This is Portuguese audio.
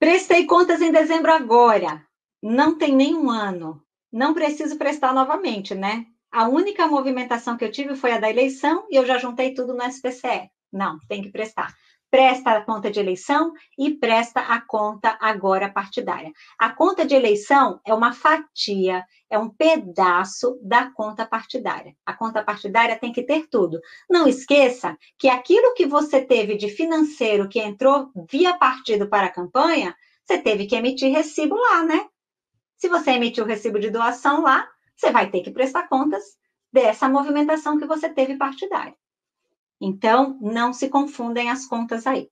Prestei contas em dezembro agora. Não tem nenhum ano. Não preciso prestar novamente, né? A única movimentação que eu tive foi a da eleição e eu já juntei tudo no SPCE. Não, tem que prestar presta a conta de eleição e presta a conta agora partidária. A conta de eleição é uma fatia, é um pedaço da conta partidária. A conta partidária tem que ter tudo. Não esqueça que aquilo que você teve de financeiro que entrou via partido para a campanha, você teve que emitir recibo lá, né? Se você emitiu o recibo de doação lá, você vai ter que prestar contas dessa movimentação que você teve partidária. Então, não se confundem as contas aí.